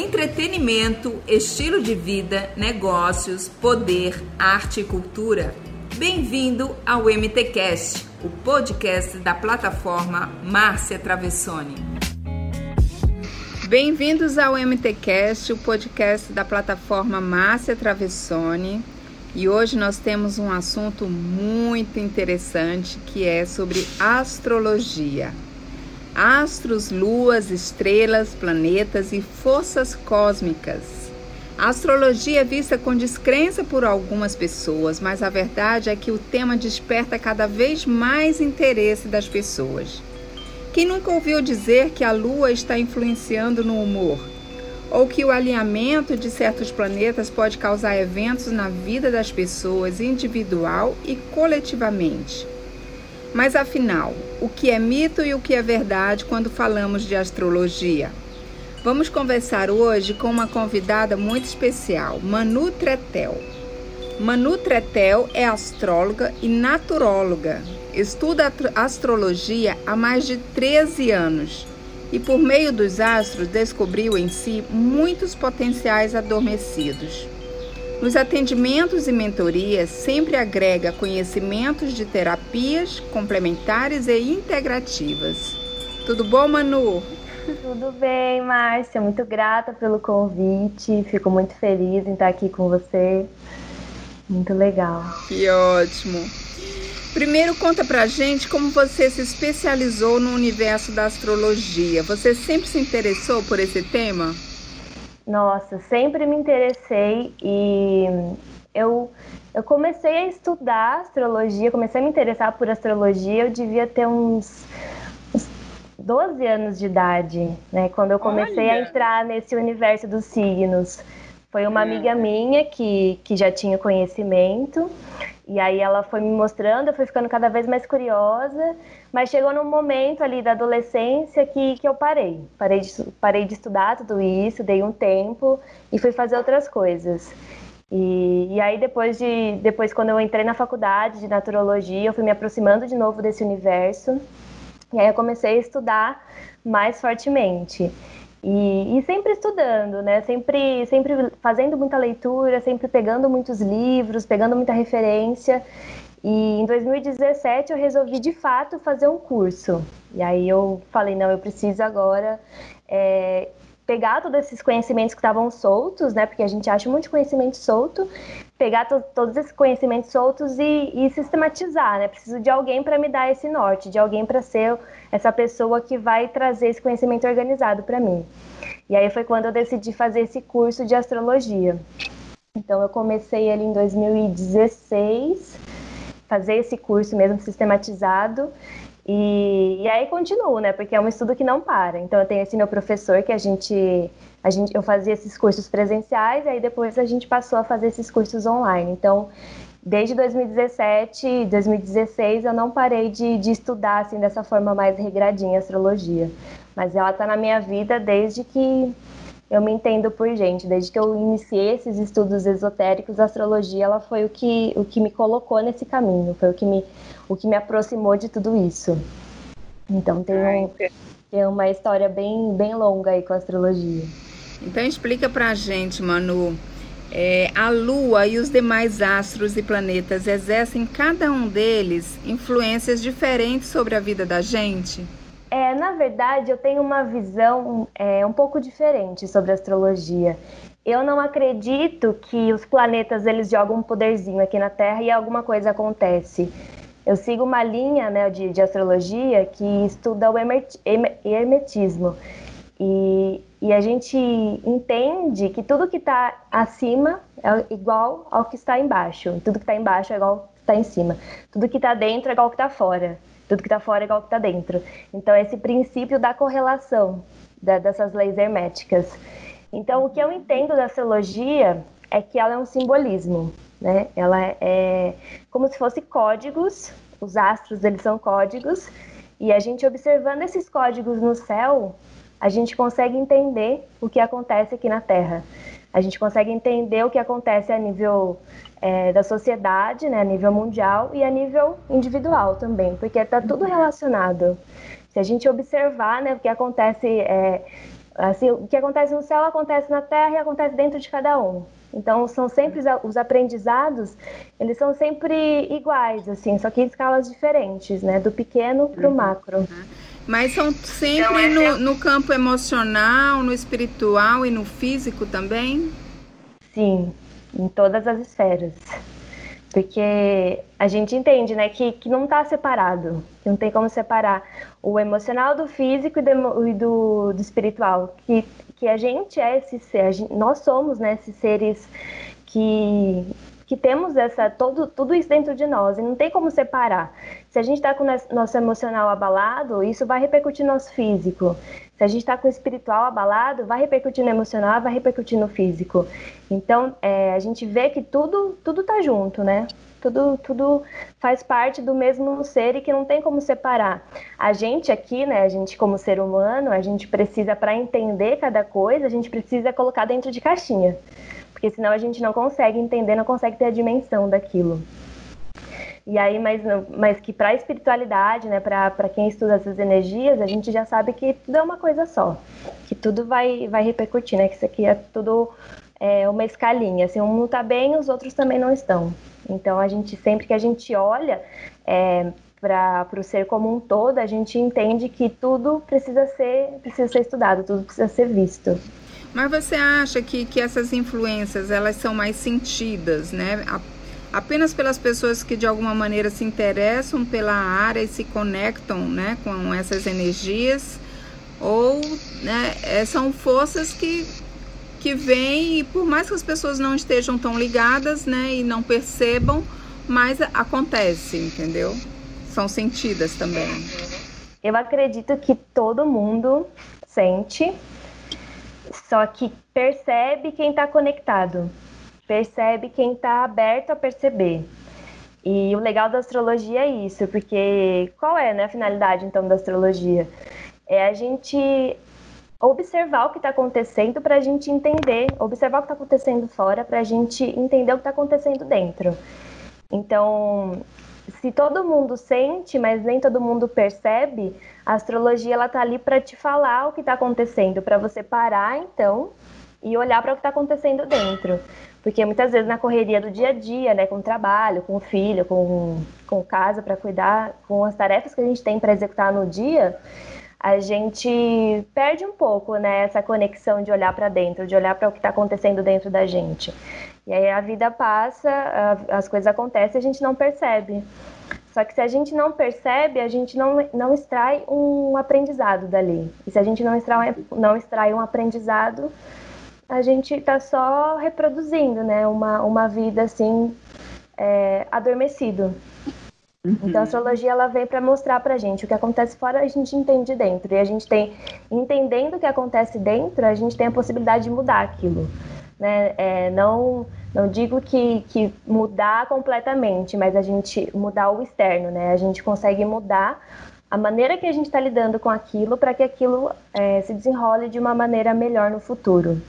entretenimento, estilo de vida, negócios, poder, arte e cultura. Bem-vindo ao MTcast, o podcast da plataforma Márcia Travessoni. Bem-vindos ao MTcast, o podcast da plataforma Márcia Travessoni. E hoje nós temos um assunto muito interessante que é sobre astrologia. Astros, luas, estrelas, planetas e forças cósmicas. A astrologia é vista com descrença por algumas pessoas, mas a verdade é que o tema desperta cada vez mais interesse das pessoas. Quem nunca ouviu dizer que a lua está influenciando no humor? Ou que o alinhamento de certos planetas pode causar eventos na vida das pessoas individual e coletivamente? Mas afinal, o que é mito e o que é verdade quando falamos de astrologia? Vamos conversar hoje com uma convidada muito especial, Manu Tretel. Manu Tretel é astróloga e naturóloga. Estuda astrologia há mais de 13 anos e, por meio dos astros, descobriu em si muitos potenciais adormecidos. Nos atendimentos e mentorias, sempre agrega conhecimentos de terapias complementares e integrativas. Tudo bom, Manu? Tudo bem, Márcia. Muito grata pelo convite. Fico muito feliz em estar aqui com você. Muito legal. Que ótimo. Primeiro, conta pra gente como você se especializou no universo da astrologia. Você sempre se interessou por esse tema? Nossa, sempre me interessei e eu, eu comecei a estudar astrologia, comecei a me interessar por astrologia, eu devia ter uns, uns 12 anos de idade, né? Quando eu comecei Olha. a entrar nesse universo dos signos. Foi uma amiga minha que, que já tinha conhecimento, e aí ela foi me mostrando, eu fui ficando cada vez mais curiosa, mas chegou num momento ali da adolescência que, que eu parei. Parei de, parei de estudar tudo isso, dei um tempo e fui fazer outras coisas. E, e aí depois de depois quando eu entrei na faculdade de naturologia, eu fui me aproximando de novo desse universo. E aí eu comecei a estudar mais fortemente. E, e, sempre estudando, né? Sempre, sempre fazendo muita leitura, sempre pegando muitos livros, pegando muita referência. E em 2017 eu resolvi de fato fazer um curso. E aí eu falei, não, eu preciso agora é, pegar todos esses conhecimentos que estavam soltos, né? Porque a gente acha muito conhecimento solto, pegar to todos esses conhecimentos soltos e, e sistematizar, né? Preciso de alguém para me dar esse norte, de alguém para ser essa pessoa que vai trazer esse conhecimento organizado para mim. E aí foi quando eu decidi fazer esse curso de astrologia. Então eu comecei ali em 2016, fazer esse curso mesmo sistematizado. E, e aí continuo, né? Porque é um estudo que não para. Então eu tenho esse meu professor que a gente, a gente eu fazia esses cursos presenciais, aí depois a gente passou a fazer esses cursos online. Então desde 2017, 2016, eu não parei de, de estudar assim dessa forma mais regradinha astrologia. Mas ela está na minha vida desde que eu me entendo por gente. Desde que eu iniciei esses estudos esotéricos, a astrologia ela foi o que, o que me colocou nesse caminho, foi o que me, o que me aproximou de tudo isso. Então tem, um, tem uma história bem, bem longa aí com a astrologia. Então explica pra gente, Manu, é, a Lua e os demais astros e planetas exercem cada um deles influências diferentes sobre a vida da gente? É, na verdade, eu tenho uma visão é, um pouco diferente sobre astrologia. Eu não acredito que os planetas eles jogam um poderzinho aqui na Terra e alguma coisa acontece. Eu sigo uma linha né, de, de astrologia que estuda o hermetismo. E, e a gente entende que tudo que está acima é igual ao que está embaixo. Tudo que está embaixo é igual ao que está em cima. Tudo que está dentro é igual ao que está fora. Tudo que está fora é igual ao que está dentro. Então, esse princípio da correlação da, dessas leis herméticas. Então, o que eu entendo da astrologia é que ela é um simbolismo. Né? Ela é como se fosse códigos. Os astros, eles são códigos. E a gente observando esses códigos no céu, a gente consegue entender o que acontece aqui na Terra. A gente consegue entender o que acontece a nível é, da sociedade, né, a nível mundial e a nível individual também, porque está tudo relacionado. Se a gente observar né, o que acontece é, Assim, o que acontece no céu acontece na terra e acontece dentro de cada um. Então são sempre os aprendizados, eles são sempre iguais, assim, só que em escalas diferentes, né? Do pequeno para o uhum. macro. Mas são sempre no, no campo emocional, no espiritual e no físico também? Sim, em todas as esferas. Porque a gente entende, né, que, que não está separado, que não tem como separar o emocional do físico e do, e do, do espiritual, que, que a gente é esse ser, gente, nós somos, né, esses seres que, que temos essa todo, tudo isso dentro de nós e não tem como separar. Se a gente está com nosso emocional abalado, isso vai repercutir no nosso físico. Se a gente está com o espiritual abalado, vai repercutir no emocional, vai repercutir no físico. Então, é, a gente vê que tudo tudo está junto, né? Tudo, tudo faz parte do mesmo ser e que não tem como separar. A gente aqui, né, a gente como ser humano, a gente precisa, para entender cada coisa, a gente precisa colocar dentro de caixinha porque senão a gente não consegue entender, não consegue ter a dimensão daquilo. E aí, mas, mas que para a espiritualidade, né, para quem estuda essas energias, a gente já sabe que tudo é uma coisa só, que tudo vai, vai repercutir, né, que isso aqui é tudo é, uma escalinha, assim, um não está bem, os outros também não estão. Então, a gente, sempre que a gente olha é, para o ser como um todo, a gente entende que tudo precisa ser, precisa ser estudado, tudo precisa ser visto. Mas você acha que, que essas influências elas são mais sentidas, né? Apenas pelas pessoas que de alguma maneira se interessam pela área e se conectam, né, com essas energias, ou né, é, são forças que que vêm e por mais que as pessoas não estejam tão ligadas, né, e não percebam, mas acontece, entendeu? São sentidas também. Eu acredito que todo mundo sente só que percebe quem está conectado, percebe quem está aberto a perceber. E o legal da astrologia é isso, porque qual é né, a finalidade então da astrologia? É a gente observar o que está acontecendo para a gente entender, observar o que está acontecendo fora para a gente entender o que está acontecendo dentro. Então, se todo mundo sente, mas nem todo mundo percebe, a astrologia ela tá ali para te falar o que está acontecendo, para você parar então e olhar para o que está acontecendo dentro. Porque muitas vezes na correria do dia a dia, né, com o trabalho, com o filho, com, com casa para cuidar, com as tarefas que a gente tem para executar no dia, a gente perde um pouco né, essa conexão de olhar para dentro, de olhar para o que está acontecendo dentro da gente. E aí a vida passa, as coisas acontecem e a gente não percebe. Só que se a gente não percebe, a gente não, não extrai um aprendizado dali. E se a gente não extrai, não extrai um aprendizado, a gente está só reproduzindo, né? Uma, uma vida assim, é, adormecido. Uhum. Então a astrologia ela vem para mostrar para gente o que acontece fora a gente entende dentro e a gente tem entendendo o que acontece dentro a gente tem a possibilidade de mudar aquilo né? É, não, não digo que, que mudar completamente, mas a gente mudar o externo, né? A gente consegue mudar a maneira que a gente está lidando com aquilo para que aquilo é, se desenrole de uma maneira melhor no futuro.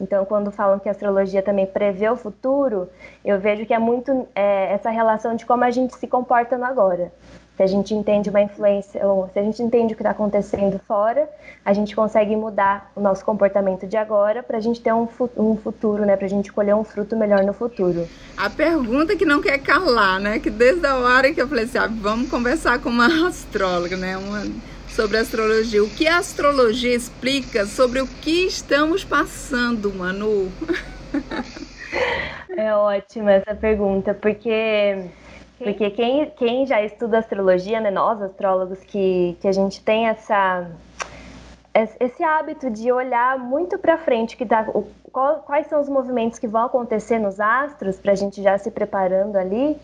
Então, quando falam que a astrologia também prevê o futuro, eu vejo que é muito é, essa relação de como a gente se comporta no agora. Se a gente entende uma influência, ou se a gente entende o que está acontecendo fora, a gente consegue mudar o nosso comportamento de agora para a gente ter um, um futuro, né? Para a gente colher um fruto melhor no futuro. A pergunta que não quer calar, né? Que desde a hora que eu falei assim, ah, vamos conversar com uma astróloga, né? Uma, sobre astrologia. O que a astrologia explica sobre o que estamos passando, Manu? É ótima essa pergunta, porque porque quem, quem já estuda astrologia, né, nós astrólogos, que, que a gente tem essa, esse hábito de olhar muito para frente, que tá, o, qual, quais são os movimentos que vão acontecer nos astros, para a gente já se preparando ali,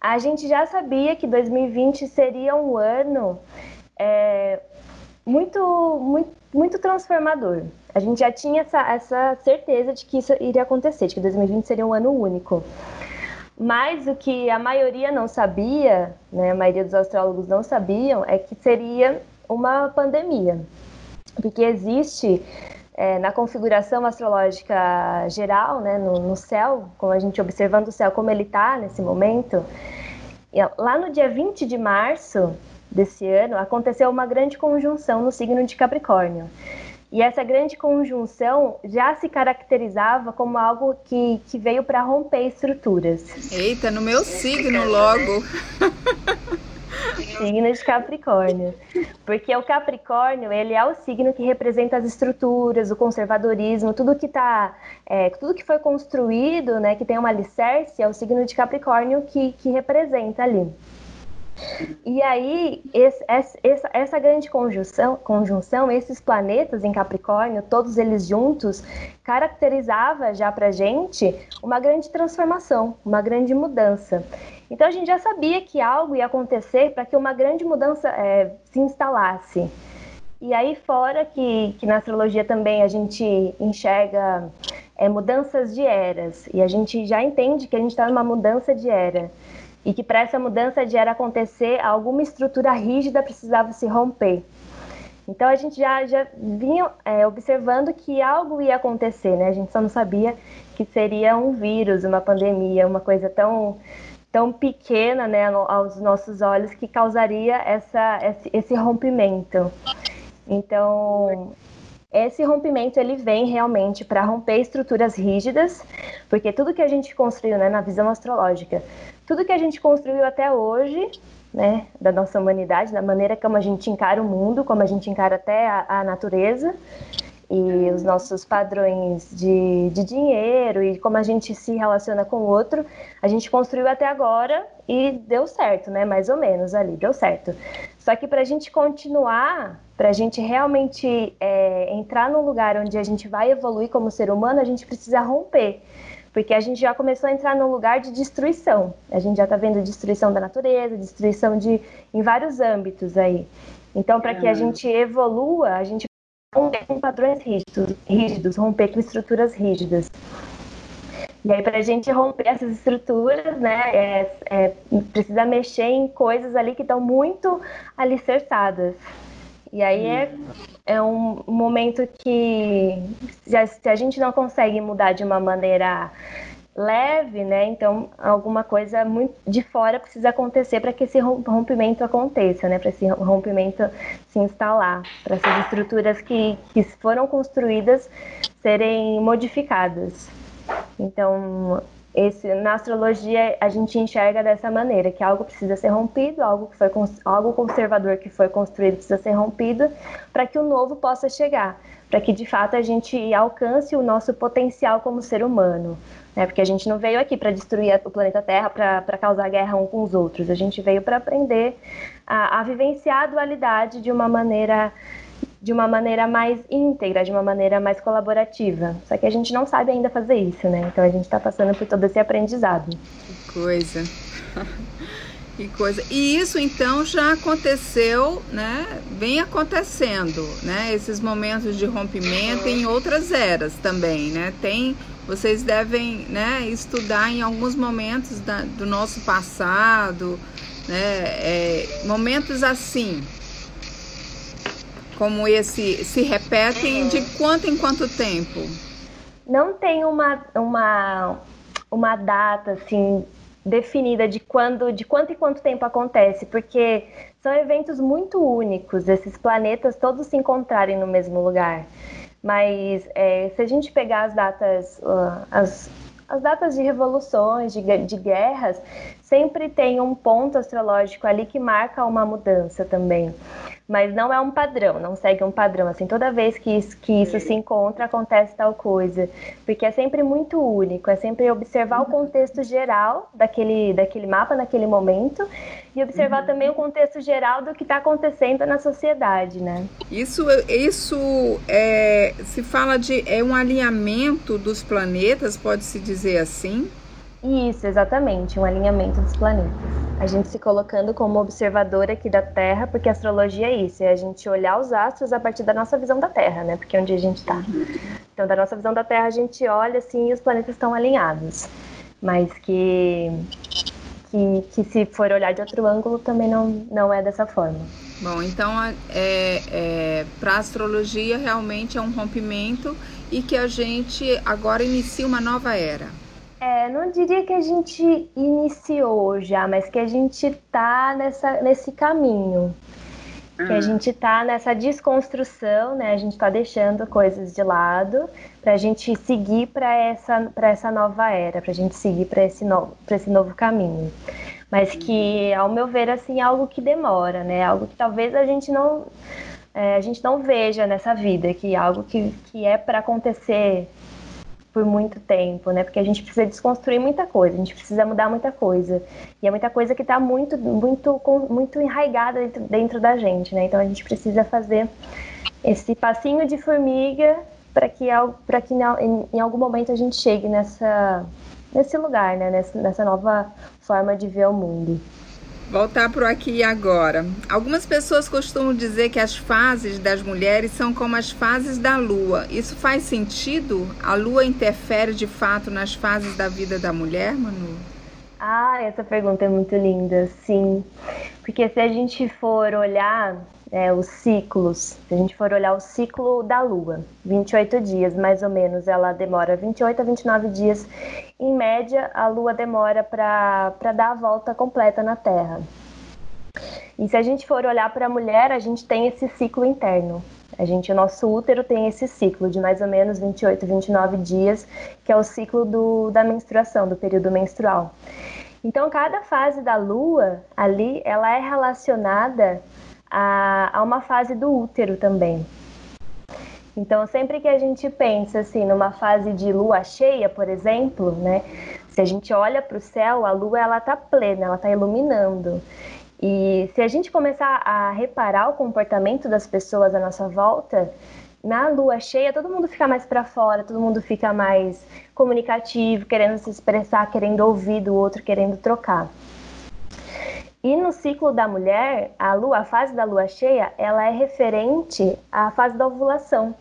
a gente já sabia que 2020 seria um ano é, muito, muito, muito transformador. A gente já tinha essa, essa certeza de que isso iria acontecer, de que 2020 seria um ano único. Mas o que a maioria não sabia, né, a maioria dos astrólogos não sabiam, é que seria uma pandemia. Porque existe é, na configuração astrológica geral, né, no, no, céu, como a gente observando o céu como ele está nesse momento, lá no dia 20 de março desse ano, aconteceu uma grande conjunção no signo de Capricórnio. E essa grande conjunção já se caracterizava como algo que, que veio para romper estruturas. Eita, no meu signo logo. signo de Capricórnio. Porque o Capricórnio, ele é o signo que representa as estruturas, o conservadorismo, tudo que tá, é, tudo que foi construído, né, que tem uma alicerce, é o signo de Capricórnio que, que representa ali. E aí, esse, essa, essa, grande conjunção, conjunção, esses planetas em Capricórnio, todos eles juntos, caracterizava já para gente uma grande transformação, uma grande mudança. Então a gente já sabia que algo ia acontecer para que uma grande mudança é, se instalasse. E aí, fora que, que na astrologia também a gente enxerga é, mudanças de eras, e a gente já entende que a gente está numa mudança de era e que para essa mudança de era acontecer, alguma estrutura rígida precisava se romper. Então a gente já, já vinha é, observando que algo ia acontecer, né? A gente só não sabia que seria um vírus, uma pandemia, uma coisa tão, tão pequena né, aos nossos olhos que causaria essa, esse, esse rompimento. Então, esse rompimento ele vem realmente para romper estruturas rígidas, porque tudo que a gente construiu né, na visão astrológica tudo que a gente construiu até hoje, né, da nossa humanidade, da maneira como a gente encara o mundo, como a gente encara até a, a natureza e os nossos padrões de, de dinheiro e como a gente se relaciona com o outro, a gente construiu até agora e deu certo, né? Mais ou menos ali, deu certo. Só que para a gente continuar, para a gente realmente é, entrar num lugar onde a gente vai evoluir como ser humano, a gente precisa romper porque a gente já começou a entrar num lugar de destruição. A gente já está vendo destruição da natureza, destruição de em vários âmbitos aí. Então, para que a gente evolua, a gente romper com padrões rígidos, rígidos, romper com estruturas rígidas. E aí, para a gente romper essas estruturas, né, é, é, precisa mexer em coisas ali que estão muito alicerçadas. E aí é, é um momento que se a gente não consegue mudar de uma maneira leve, né? Então alguma coisa muito de fora precisa acontecer para que esse rompimento aconteça, né? Para esse rompimento se instalar, para essas estruturas que, que foram construídas serem modificadas. Então esse, na astrologia a gente enxerga dessa maneira, que algo precisa ser rompido, algo, que foi, algo conservador que foi construído precisa ser rompido para que o novo possa chegar, para que de fato a gente alcance o nosso potencial como ser humano. Né? Porque a gente não veio aqui para destruir o planeta Terra, para causar guerra um com os outros, a gente veio para aprender a, a vivenciar a dualidade de uma maneira de uma maneira mais íntegra, de uma maneira mais colaborativa. Só que a gente não sabe ainda fazer isso, né? Então a gente está passando por todo esse aprendizado. Que coisa. que coisa. E isso então já aconteceu, né? Vem acontecendo, né? Esses momentos de rompimento em outras eras também, né? Tem, vocês devem, né? Estudar em alguns momentos da, do nosso passado, né? É, momentos assim, como esse se repetem de quanto em quanto tempo? Não tem uma, uma, uma data assim definida de quando, de quanto e quanto tempo acontece, porque são eventos muito únicos, esses planetas todos se encontrarem no mesmo lugar. Mas é, se a gente pegar as datas, uh, as, as datas de revoluções, de, de guerras, sempre tem um ponto astrológico ali que marca uma mudança também mas não é um padrão, não segue um padrão. Assim, toda vez que isso, que isso se encontra, acontece tal coisa. Porque é sempre muito único, é sempre observar o uhum. contexto geral daquele, daquele mapa naquele momento e observar uhum. também o contexto geral do que está acontecendo na sociedade, né? Isso, isso é, se fala de é um alinhamento dos planetas, pode-se dizer assim? Isso, exatamente, um alinhamento dos planetas. A gente se colocando como observador aqui da Terra, porque a astrologia é isso, é a gente olhar os astros a partir da nossa visão da Terra, né? Porque é onde a gente está. Então, da nossa visão da Terra, a gente olha assim e os planetas estão alinhados. Mas que, que, que se for olhar de outro ângulo, também não, não é dessa forma. Bom, então, é, é, para a astrologia, realmente é um rompimento e que a gente agora inicia uma nova era. É, não diria que a gente iniciou já, mas que a gente tá nessa, nesse caminho. que a ah. gente está nessa desconstrução, né? A gente está deixando coisas de lado para a gente seguir para essa, essa nova era, para a gente seguir para esse, no, esse novo caminho. Mas que, ao meu ver, assim, é algo que demora, né? Algo que talvez a gente não, é, a gente não veja nessa vida, que é algo que, que é para acontecer por muito tempo, né? Porque a gente precisa desconstruir muita coisa, a gente precisa mudar muita coisa. E é muita coisa que está muito, muito, muito enraigada dentro, dentro da gente, né? Então a gente precisa fazer esse passinho de formiga para que, para que em, em, algum momento a gente chegue nessa, nesse lugar, né? Nessa, nessa nova forma de ver o mundo. Voltar para o aqui e agora. Algumas pessoas costumam dizer que as fases das mulheres são como as fases da lua. Isso faz sentido? A lua interfere de fato nas fases da vida da mulher, Manu? Ah, essa pergunta é muito linda, sim. Porque se a gente for olhar é, os ciclos, se a gente for olhar o ciclo da Lua, 28 dias mais ou menos, ela demora 28 a 29 dias. Em média, a Lua demora para dar a volta completa na Terra. E se a gente for olhar para a mulher, a gente tem esse ciclo interno. A gente, o nosso útero tem esse ciclo de mais ou menos 28, 29 dias, que é o ciclo do, da menstruação, do período menstrual. Então, cada fase da lua ali, ela é relacionada a, a uma fase do útero também. Então, sempre que a gente pensa assim numa fase de lua cheia, por exemplo, né? Se a gente olha para o céu, a lua ela tá plena, ela tá iluminando. E se a gente começar a reparar o comportamento das pessoas à nossa volta, na lua cheia todo mundo fica mais para fora, todo mundo fica mais comunicativo, querendo se expressar, querendo ouvir do outro, querendo trocar. E no ciclo da mulher, a lua, a fase da lua cheia, ela é referente à fase da ovulação.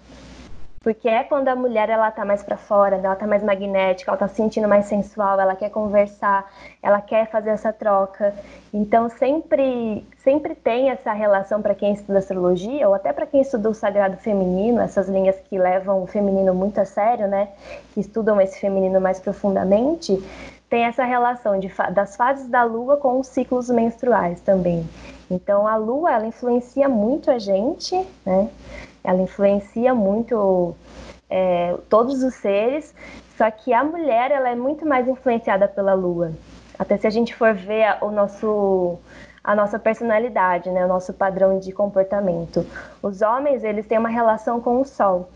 Porque é quando a mulher ela tá mais para fora, ela tá mais magnética, ela tá se sentindo mais sensual, ela quer conversar, ela quer fazer essa troca. Então sempre sempre tem essa relação para quem estuda astrologia ou até para quem estuda o sagrado feminino, essas linhas que levam o feminino muito a sério, né? Que estudam esse feminino mais profundamente, tem essa relação de, das fases da lua com os ciclos menstruais também. Então a lua ela influencia muito a gente, né? Ela influencia muito é, todos os seres, só que a mulher ela é muito mais influenciada pela lua. Até se a gente for ver o nosso a nossa personalidade, né, o nosso padrão de comportamento. Os homens eles têm uma relação com o sol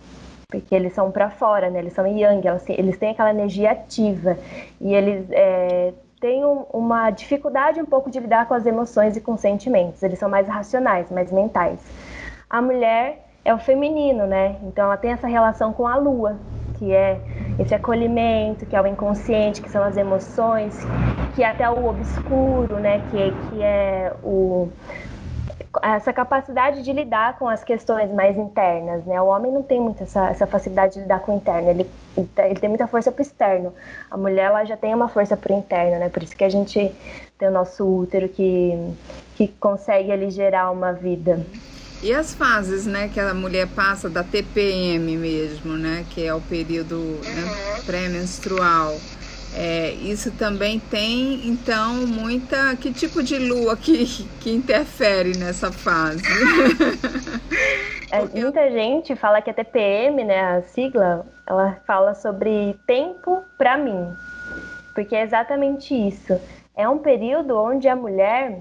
porque eles são para fora, né? Eles são yang, eles têm aquela energia ativa e eles é, têm um, uma dificuldade um pouco de lidar com as emoções e com os sentimentos. Eles são mais racionais, mais mentais. A mulher é o feminino, né? Então ela tem essa relação com a lua, que é esse acolhimento, que é o inconsciente, que são as emoções, que é até o obscuro, né? Que, que é o essa capacidade de lidar com as questões mais internas, né? O homem não tem muito essa, essa facilidade de lidar com o interno, ele, ele tem muita força para o externo. A mulher, ela já tem uma força para o interno, né? Por isso que a gente tem o nosso útero que, que consegue ali gerar uma vida. E as fases, né, que a mulher passa da TPM mesmo, né, que é o período né, pré-menstrual. É, isso também tem, então, muita. Que tipo de lua que, que interfere nessa fase? É, muita gente fala que a TPM, né, a sigla, ela fala sobre tempo para mim. Porque é exatamente isso. É um período onde a mulher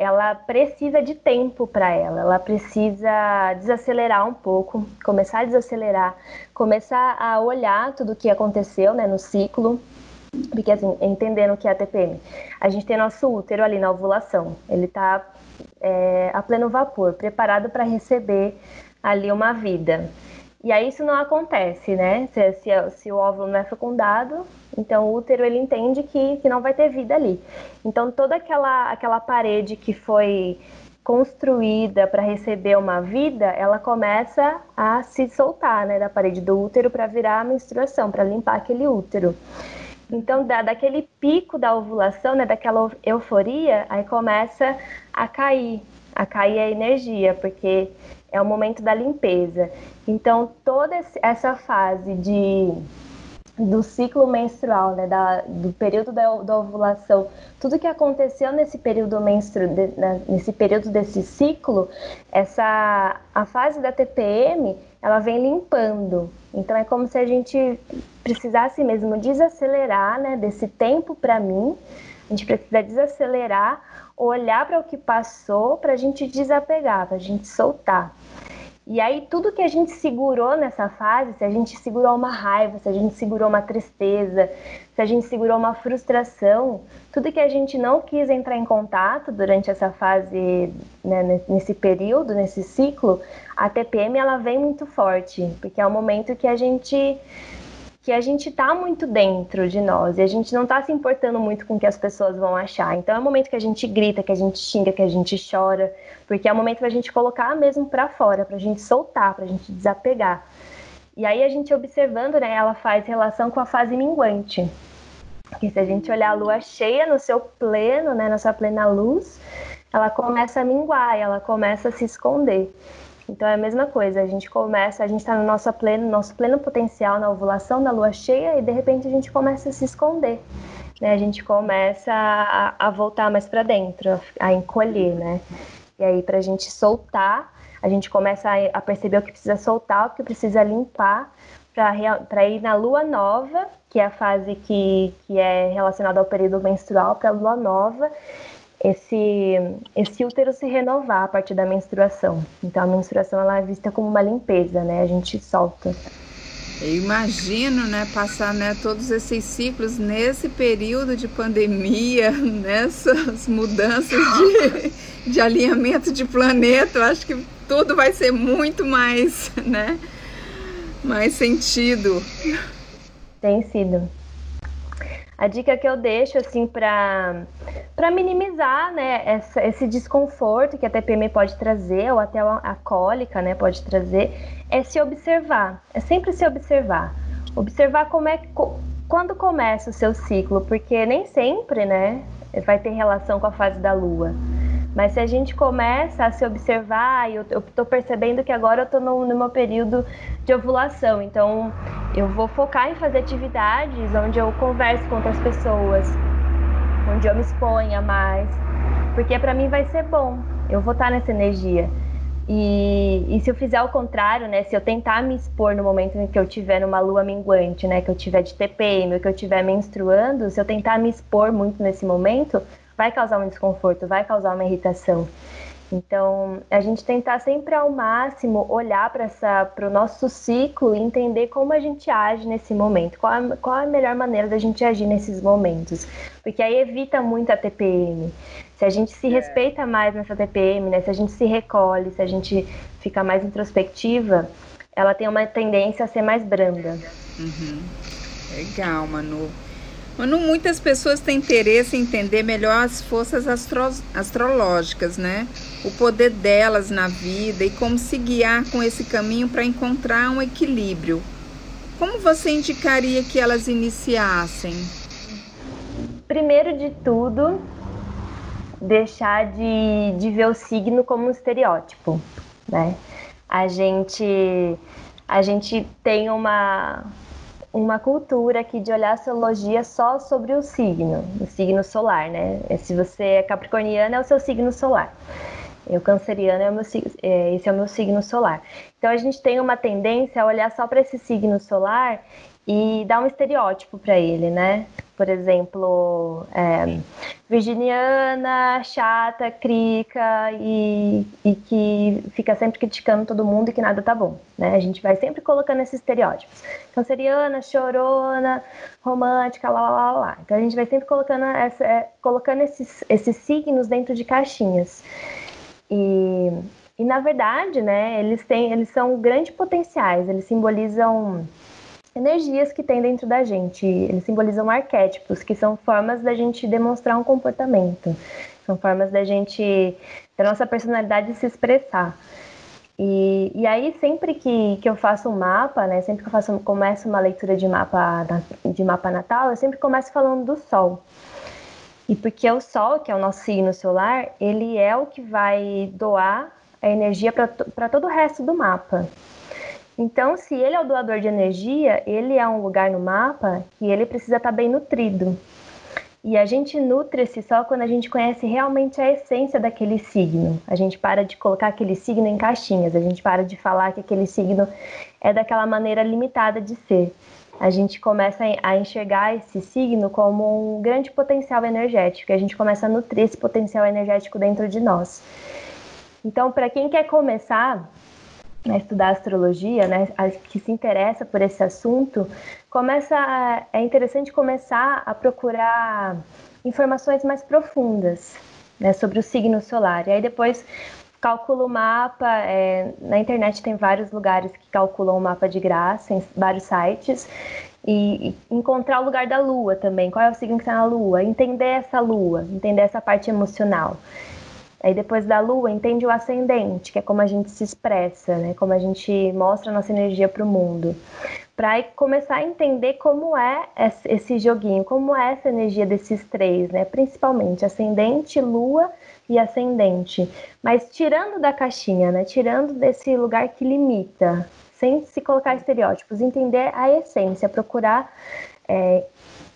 ela precisa de tempo para ela, ela precisa desacelerar um pouco, começar a desacelerar, começar a olhar tudo o que aconteceu né, no ciclo, porque, assim, entendendo o que é a TPM, a gente tem nosso útero ali na ovulação, ele está é, a pleno vapor, preparado para receber ali uma vida. E aí isso não acontece, né? Se, se, se, o óvulo não é fecundado, então o útero ele entende que, que não vai ter vida ali. Então toda aquela, aquela parede que foi construída para receber uma vida, ela começa a se soltar, né, da parede do útero para virar a menstruação, para limpar aquele útero. Então, da, daquele pico da ovulação, né, daquela euforia, aí começa a cair, a cair a energia, porque é o momento da limpeza. Então, toda essa fase de do ciclo menstrual, né, da, do período da, da, ovulação, tudo que aconteceu nesse período menstru, de, né, nesse período desse ciclo, essa a fase da TPM, ela vem limpando. Então é como se a gente precisasse mesmo desacelerar, né, desse tempo para mim. A gente precisa desacelerar, olhar para o que passou, para a gente desapegar, para a gente soltar. E aí, tudo que a gente segurou nessa fase, se a gente segurou uma raiva, se a gente segurou uma tristeza, se a gente segurou uma frustração, tudo que a gente não quis entrar em contato durante essa fase, né, nesse período, nesse ciclo, a TPM ela vem muito forte, porque é o momento que a gente que a gente tá muito dentro de nós e a gente não tá se importando muito com o que as pessoas vão achar. Então é o momento que a gente grita, que a gente xinga, que a gente chora, porque é o momento pra gente colocar mesmo para fora, pra gente soltar, pra gente desapegar. E aí a gente observando, né, ela faz relação com a fase minguante. Porque se a gente olhar a lua cheia no seu pleno, né, na sua plena luz, ela começa a minguar, ela começa a se esconder. Então é a mesma coisa, a gente começa, a gente está no nosso pleno, nosso pleno potencial na ovulação da lua cheia e de repente a gente começa a se esconder. Né? A gente começa a, a voltar mais para dentro, a encolher, né? E aí para a gente soltar, a gente começa a, a, perceber o que precisa soltar, o que precisa limpar para ir na lua nova, que é a fase que, que é relacionada ao período menstrual, para a lua nova, esse, esse útero se renovar a partir da menstruação. Então a menstruação ela é vista como uma limpeza, né? A gente solta. Eu imagino, né, passar né, todos esses ciclos nesse período de pandemia, nessas mudanças de, de alinhamento de planeta. Eu acho que tudo vai ser muito mais, né, mais sentido. Tem sido. A dica que eu deixo, assim, para minimizar, né, essa, esse desconforto que a TPM pode trazer, ou até a cólica, né, pode trazer, é se observar. É sempre se observar. Observar como é quando começa o seu ciclo, porque nem sempre, né, vai ter relação com a fase da lua. Mas se a gente começa a se observar, eu estou percebendo que agora eu estou no, no meu período de ovulação, então eu vou focar em fazer atividades onde eu converso com outras pessoas, onde eu me exponha mais, porque para mim vai ser bom, eu vou estar nessa energia. E, e, se eu fizer o contrário, né, se eu tentar me expor no momento em que eu tiver numa lua minguante, né, que eu tiver de TPM, que eu tiver menstruando, se eu tentar me expor muito nesse momento, vai causar um desconforto, vai causar uma irritação. Então, a gente tentar sempre ao máximo olhar para o nosso ciclo e entender como a gente age nesse momento, qual a, qual a melhor maneira da gente agir nesses momentos. Porque aí evita muito a TPM. Se a gente se é. respeita mais nessa TPM, né, se a gente se recolhe, se a gente fica mais introspectiva, ela tem uma tendência a ser mais branda. Uhum. Legal, Manu. Muitas pessoas têm interesse em entender melhor as forças astro astrológicas, né? O poder delas na vida e como se guiar com esse caminho para encontrar um equilíbrio. Como você indicaria que elas iniciassem? Primeiro de tudo, deixar de, de ver o signo como um estereótipo, né? A gente, a gente tem uma, uma cultura aqui de olhar a astrologia só sobre o signo, o signo solar, né? Se você é capricorniano, é o seu signo solar. Eu canceriano é o meu, é, esse é o meu signo solar. Então a gente tem uma tendência a olhar só para esse signo solar e dar um estereótipo para ele, né? Por exemplo, é, virginiana, chata, crica e, e, que fica sempre criticando todo mundo e que nada tá bom, né? A gente vai sempre colocando esses estereótipos. Canceriana, chorona, romântica, lá, lá, lá, lá. Então a gente vai sempre colocando, essa, é, colocando esses, esses signos dentro de caixinhas. E, e na verdade, né, eles, têm, eles são grandes potenciais, eles simbolizam energias que tem dentro da gente. Eles simbolizam arquétipos, que são formas da gente demonstrar um comportamento, são formas da gente, da nossa personalidade se expressar. E, e aí, sempre que, que eu faço um mapa, né, sempre que eu faço, começo uma leitura de mapa, de mapa natal, eu sempre começo falando do Sol. E porque o Sol, que é o nosso signo solar, ele é o que vai doar a energia para todo o resto do mapa. Então, se ele é o doador de energia, ele é um lugar no mapa que ele precisa estar bem nutrido. E a gente nutre-se só quando a gente conhece realmente a essência daquele signo. A gente para de colocar aquele signo em caixinhas, a gente para de falar que aquele signo é daquela maneira limitada de ser. A gente começa a enxergar esse signo como um grande potencial energético, a gente começa a nutrir esse potencial energético dentro de nós. Então, para quem quer começar, a estudar astrologia, né, que se interessa por esse assunto, começa é interessante começar a procurar informações mais profundas né, sobre o signo solar. E aí depois calcula o mapa. É, na internet tem vários lugares que calculam o mapa de graça, em vários sites. E encontrar o lugar da lua também, qual é o signo que está na lua, entender essa lua, entender essa parte emocional. Aí depois da lua, entende o ascendente, que é como a gente se expressa, né? Como a gente mostra a nossa energia para o mundo. Para começar a entender como é esse joguinho, como é essa energia desses três, né? Principalmente ascendente, lua e ascendente. Mas tirando da caixinha, né? Tirando desse lugar que limita, sem se colocar estereótipos, entender a essência, procurar é,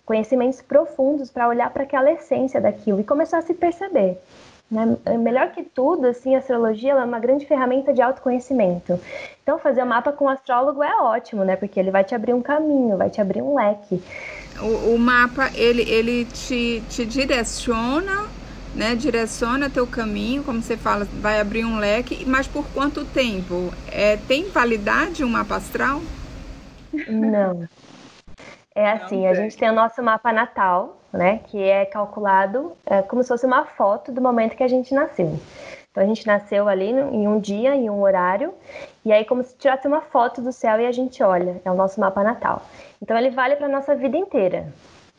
conhecimentos profundos para olhar para aquela essência daquilo e começar a se perceber. Né? É melhor que tudo, assim, a astrologia é uma grande ferramenta de autoconhecimento. Então, fazer o mapa com o astrólogo é ótimo, né? Porque ele vai te abrir um caminho, vai te abrir um leque. O, o mapa, ele, ele te, te direciona, né? Direciona teu caminho, como você fala, vai abrir um leque, mas por quanto tempo? É, tem validade um mapa astral? Não. É assim, a gente tem o nosso mapa natal, né? Que é calculado é, como se fosse uma foto do momento que a gente nasceu. Então a gente nasceu ali em um dia, em um horário, e aí como se tirasse uma foto do céu e a gente olha, é o nosso mapa natal. Então ele vale para nossa vida inteira,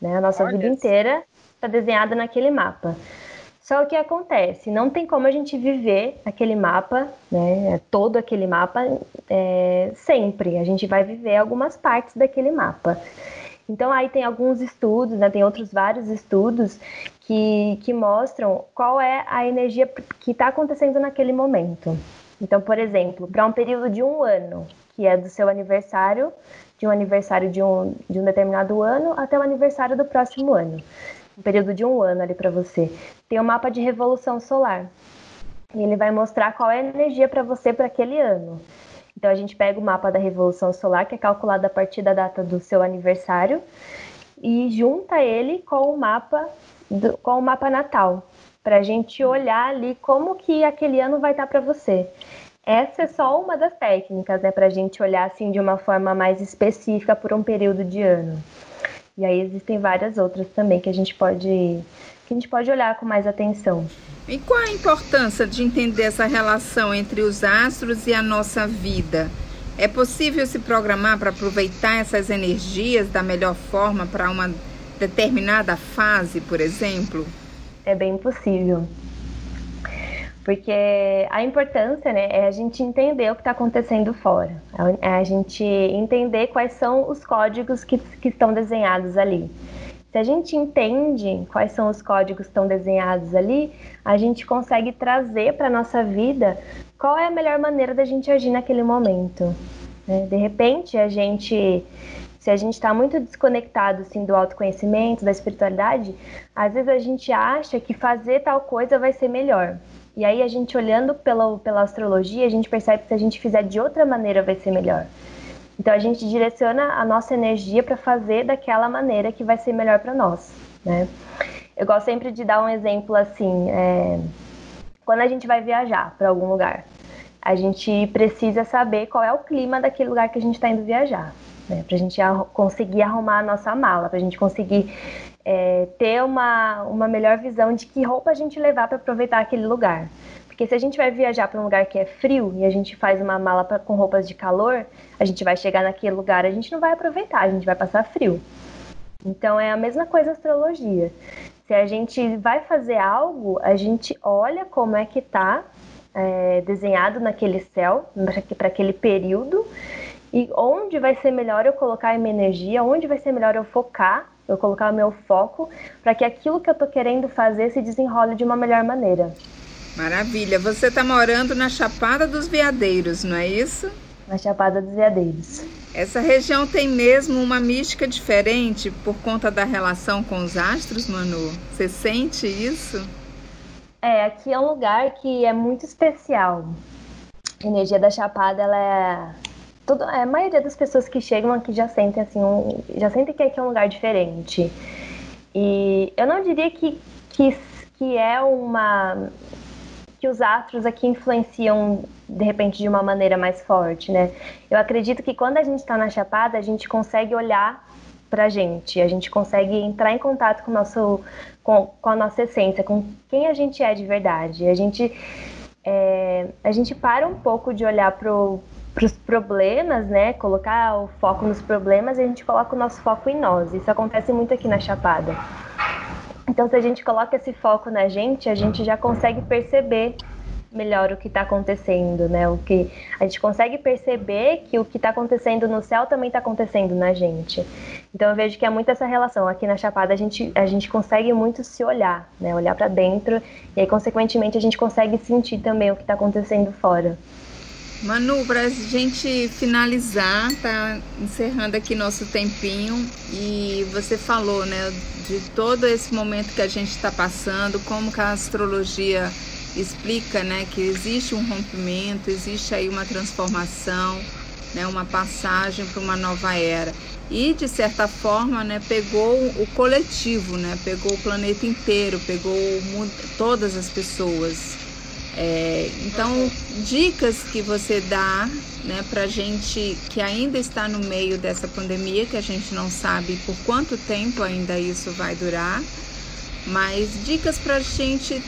né? A nossa olha vida inteira está desenhada naquele mapa. Só o que acontece, não tem como a gente viver aquele mapa, né? Todo aquele mapa é, sempre. A gente vai viver algumas partes daquele mapa. Então aí tem alguns estudos, né, tem outros vários estudos que, que mostram qual é a energia que está acontecendo naquele momento. Então, por exemplo, para um período de um ano, que é do seu aniversário, de um aniversário de um, de um determinado ano até o aniversário do próximo ano. Um período de um ano ali para você. Tem um mapa de revolução solar. E ele vai mostrar qual é a energia para você para aquele ano. Então a gente pega o mapa da Revolução Solar, que é calculado a partir da data do seu aniversário, e junta ele com o mapa do, com o mapa natal, para a gente olhar ali como que aquele ano vai estar para você. Essa é só uma das técnicas, né, para a gente olhar assim de uma forma mais específica por um período de ano. E aí existem várias outras também que a gente pode que a gente pode olhar com mais atenção. E qual a importância de entender essa relação entre os astros e a nossa vida? É possível se programar para aproveitar essas energias da melhor forma para uma determinada fase, por exemplo? É bem possível. Porque a importância né, é a gente entender o que está acontecendo fora, é a gente entender quais são os códigos que, que estão desenhados ali. Se a gente entende quais são os códigos que estão desenhados ali, a gente consegue trazer para a nossa vida qual é a melhor maneira da gente agir naquele momento. Né? De repente, a gente, se a gente está muito desconectado assim, do autoconhecimento, da espiritualidade, às vezes a gente acha que fazer tal coisa vai ser melhor. E aí a gente olhando pela, pela astrologia, a gente percebe que se a gente fizer de outra maneira vai ser melhor. Então a gente direciona a nossa energia para fazer daquela maneira que vai ser melhor para nós, né? Eu gosto sempre de dar um exemplo assim, é... quando a gente vai viajar para algum lugar, a gente precisa saber qual é o clima daquele lugar que a gente está indo viajar, né? Para a gente conseguir arrumar a nossa mala, para a gente conseguir é, ter uma, uma melhor visão de que roupa a gente levar para aproveitar aquele lugar. Porque se a gente vai viajar para um lugar que é frio e a gente faz uma mala pra, com roupas de calor, a gente vai chegar naquele lugar, a gente não vai aproveitar, a gente vai passar frio. Então é a mesma coisa a astrologia. Se a gente vai fazer algo, a gente olha como é que está é, desenhado naquele céu, para aquele período, e onde vai ser melhor eu colocar a minha energia, onde vai ser melhor eu focar, eu colocar o meu foco, para que aquilo que eu estou querendo fazer se desenrole de uma melhor maneira. Maravilha. Você está morando na Chapada dos Veadeiros, não é isso? na Chapada dos Veadeiros. Essa região tem mesmo uma mística diferente por conta da relação com os astros, Manu? Você sente isso? É, aqui é um lugar que é muito especial. A energia da Chapada, ela é. Todo, é, a maioria das pessoas que chegam aqui já sentem assim, um, já sentem que aqui é um lugar diferente. E eu não diria que, que, que é uma que os astros aqui influenciam de repente de uma maneira mais forte, né? Eu acredito que quando a gente está na Chapada, a gente consegue olhar para a gente, a gente consegue entrar em contato com, nosso, com, com a nossa essência, com quem a gente é de verdade. A gente, é, a gente para um pouco de olhar para os problemas, né? Colocar o foco nos problemas e a gente coloca o nosso foco em nós. Isso acontece muito aqui na Chapada. Então, se a gente coloca esse foco na gente, a gente já consegue perceber melhor o que está acontecendo, né? O que a gente consegue perceber que o que está acontecendo no céu também está acontecendo na gente. Então eu vejo que é muito essa relação. Aqui na Chapada a gente a gente consegue muito se olhar, né? Olhar para dentro e aí consequentemente a gente consegue sentir também o que está acontecendo fora. Manu, para a gente finalizar, tá encerrando aqui nosso tempinho e você falou, né, de todo esse momento que a gente está passando, como que a astrologia explica, né, que existe um rompimento, existe aí uma transformação, né, uma passagem para uma nova era. E de certa forma, né, pegou o coletivo, né, pegou o planeta inteiro, pegou todas as pessoas. É, então, dicas que você dá né, para gente que ainda está no meio dessa pandemia, que a gente não sabe por quanto tempo ainda isso vai durar, mas dicas para a gente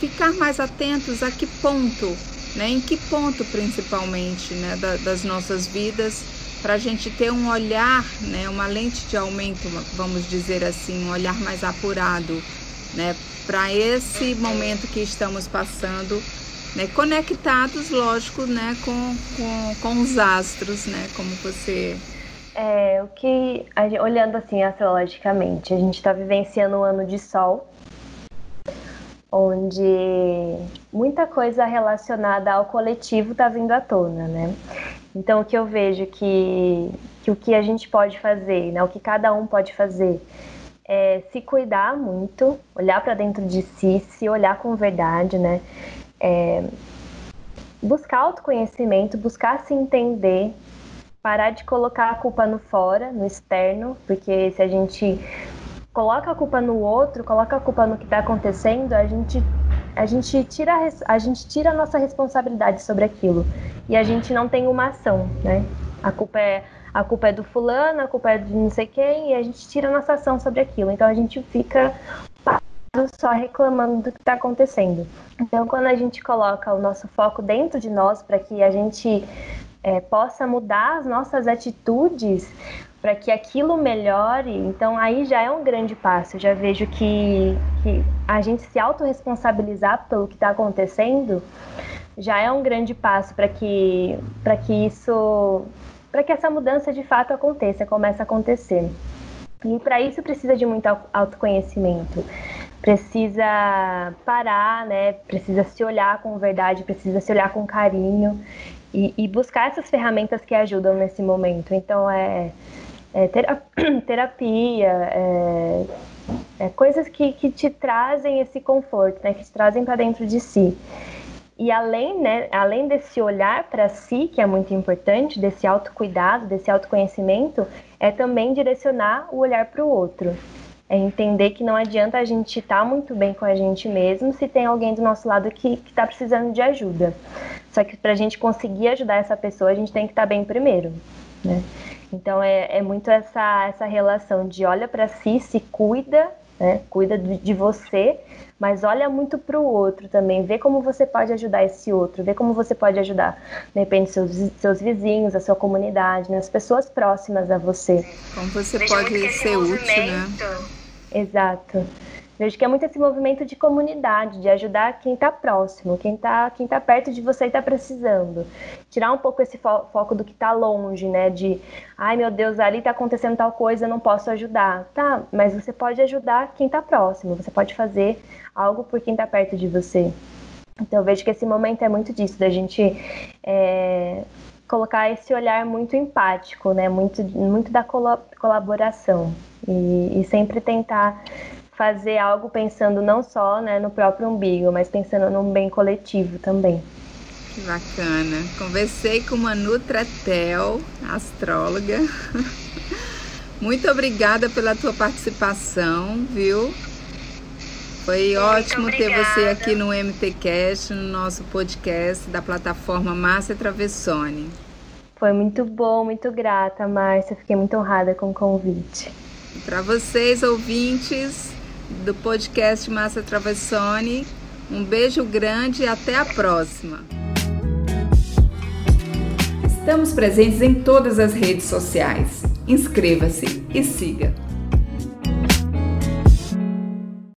ficar mais atentos a que ponto, né, em que ponto principalmente né, da, das nossas vidas, para a gente ter um olhar, né, uma lente de aumento, vamos dizer assim, um olhar mais apurado né, para esse momento que estamos passando, né, conectados, lógico, né, com, com, com os astros, né, como você é, o que, olhando assim astrologicamente, a gente está vivenciando um ano de sol, onde muita coisa relacionada ao coletivo está vindo à tona, né? Então, o que eu vejo que, que o que a gente pode fazer, né, o que cada um pode fazer, é se cuidar muito, olhar para dentro de si, se olhar com verdade, né? É, buscar autoconhecimento, buscar se entender, parar de colocar a culpa no fora, no externo, porque se a gente coloca a culpa no outro, coloca a culpa no que está acontecendo, a gente a gente tira a, a gente tira a nossa responsabilidade sobre aquilo e a gente não tem uma ação, né? A culpa é a culpa é do fulano, a culpa é de não sei quem, e a gente tira nossa ação sobre aquilo. Então a gente fica só reclamando do que está acontecendo. Então, quando a gente coloca o nosso foco dentro de nós para que a gente é, possa mudar as nossas atitudes para que aquilo melhore, então aí já é um grande passo. Eu já vejo que, que a gente se autorresponsabilizar pelo que está acontecendo já é um grande passo para que, que isso para que essa mudança de fato aconteça, comece a acontecer. E para isso precisa de muito autoconhecimento. Precisa parar, né? Precisa se olhar com verdade, precisa se olhar com carinho e, e buscar essas ferramentas que ajudam nesse momento. Então é, é terapia, é, é coisas que, que te trazem esse conforto, né? Que te trazem para dentro de si. E além, né, além desse olhar para si, que é muito importante, desse autocuidado, desse autoconhecimento, é também direcionar o olhar para o outro. É entender que não adianta a gente estar tá muito bem com a gente mesmo se tem alguém do nosso lado que está precisando de ajuda. Só que para a gente conseguir ajudar essa pessoa, a gente tem que estar tá bem primeiro. Né? Então é, é muito essa, essa relação de olha para si, se cuida, né? cuida de, você, mas olha muito para o outro também, vê como você pode ajudar esse outro, vê como você pode ajudar, de repente, seus, seus vizinhos, a sua comunidade, né, as pessoas próximas a você. Como você Veja pode ser útil, né? Exato. Vejo que é muito esse movimento de comunidade, de ajudar quem está próximo, quem está quem tá perto de você e está precisando. Tirar um pouco esse fo foco do que está longe, né? De, ai meu Deus, ali está acontecendo tal coisa, não posso ajudar. Tá, mas você pode ajudar quem está próximo, você pode fazer algo por quem está perto de você. Então vejo que esse momento é muito disso, da gente é, colocar esse olhar muito empático, né? Muito, muito da colaboração e, e sempre tentar fazer algo pensando não só né, no próprio umbigo, mas pensando num bem coletivo também. Que bacana. Conversei com uma Nutratel, astróloga. Muito obrigada pela tua participação, viu? Foi Muito ótimo obrigada. ter você aqui no MTcast, no nosso podcast da plataforma Márcia Travessone. Foi muito bom, muito grata, Márcia. Fiquei muito honrada com o convite. Para vocês, ouvintes do podcast Márcia Travessone, um beijo grande e até a próxima. Estamos presentes em todas as redes sociais. Inscreva-se e siga.